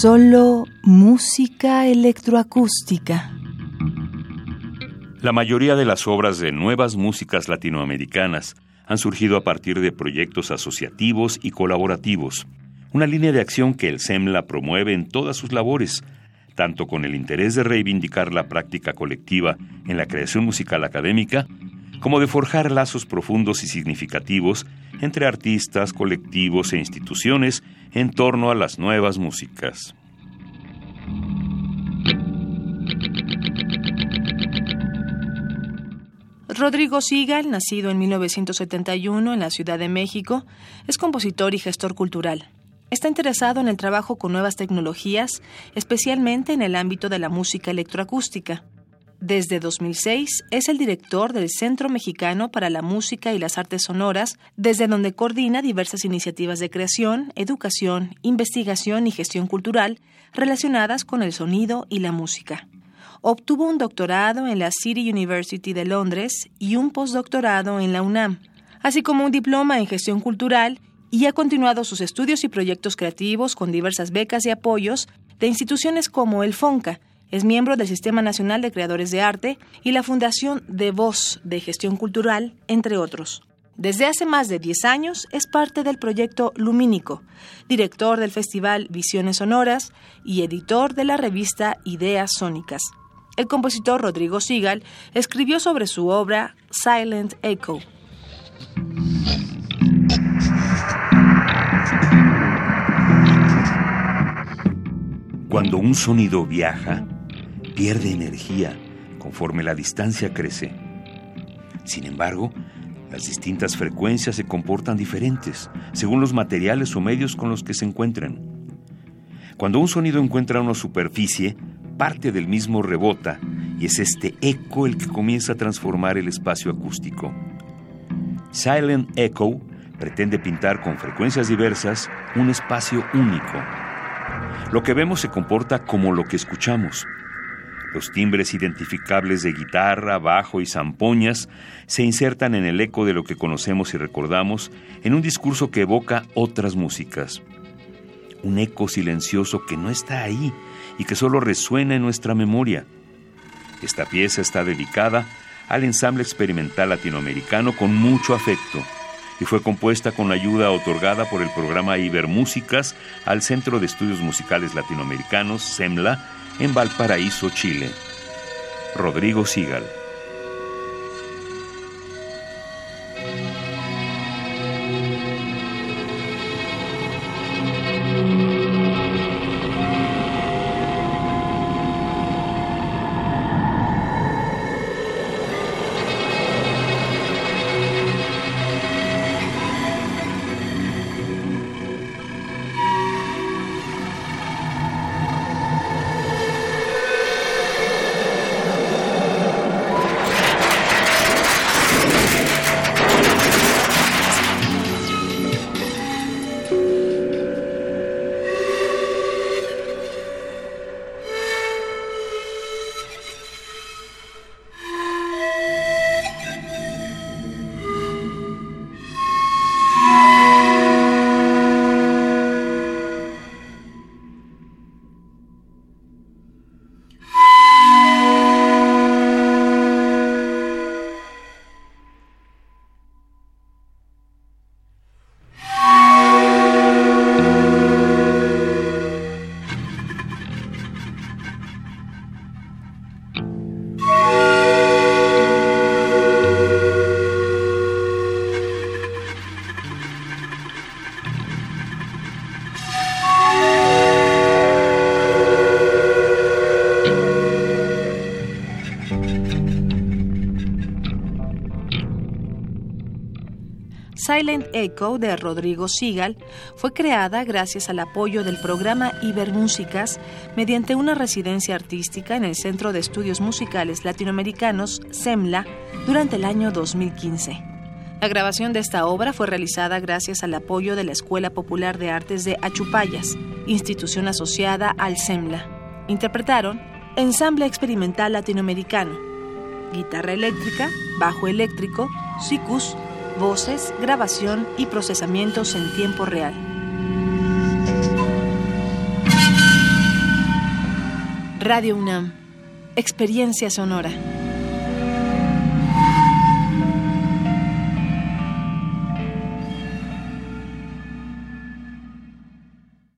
Solo música electroacústica. La mayoría de las obras de nuevas músicas latinoamericanas han surgido a partir de proyectos asociativos y colaborativos, una línea de acción que el SEMLA promueve en todas sus labores, tanto con el interés de reivindicar la práctica colectiva en la creación musical académica, como de forjar lazos profundos y significativos entre artistas, colectivos e instituciones en torno a las nuevas músicas. Rodrigo Sigal, nacido en 1971 en la Ciudad de México, es compositor y gestor cultural. Está interesado en el trabajo con nuevas tecnologías, especialmente en el ámbito de la música electroacústica. Desde 2006 es el director del Centro Mexicano para la Música y las Artes Sonoras, desde donde coordina diversas iniciativas de creación, educación, investigación y gestión cultural relacionadas con el sonido y la música. Obtuvo un doctorado en la City University de Londres y un postdoctorado en la UNAM, así como un diploma en gestión cultural y ha continuado sus estudios y proyectos creativos con diversas becas y apoyos de instituciones como el FONCA, es miembro del Sistema Nacional de Creadores de Arte y la Fundación de Voz de Gestión Cultural, entre otros. Desde hace más de 10 años es parte del proyecto Lumínico, director del Festival Visiones Sonoras y editor de la revista Ideas Sónicas. El compositor Rodrigo Sigal escribió sobre su obra Silent Echo. Cuando un sonido viaja, pierde energía conforme la distancia crece. Sin embargo, las distintas frecuencias se comportan diferentes según los materiales o medios con los que se encuentran. Cuando un sonido encuentra una superficie, parte del mismo rebota y es este eco el que comienza a transformar el espacio acústico. Silent Echo pretende pintar con frecuencias diversas un espacio único. Lo que vemos se comporta como lo que escuchamos, los timbres identificables de guitarra, bajo y zampoñas se insertan en el eco de lo que conocemos y recordamos en un discurso que evoca otras músicas. Un eco silencioso que no está ahí y que solo resuena en nuestra memoria. Esta pieza está dedicada al ensamble experimental latinoamericano con mucho afecto y fue compuesta con la ayuda otorgada por el programa Ibermúsicas al Centro de Estudios Musicales Latinoamericanos, SEMLA, en Valparaíso, Chile. Rodrigo Sigal. Silent Echo de Rodrigo Sigal fue creada gracias al apoyo del programa Ibermúsicas mediante una residencia artística en el Centro de Estudios Musicales Latinoamericanos, CEMLA, durante el año 2015. La grabación de esta obra fue realizada gracias al apoyo de la Escuela Popular de Artes de Achupayas, institución asociada al CEMLA. Interpretaron Ensamble Experimental Latinoamericano, guitarra eléctrica, bajo eléctrico, sicus, voces, grabación y procesamientos en tiempo real. Radio UNAM, experiencia sonora.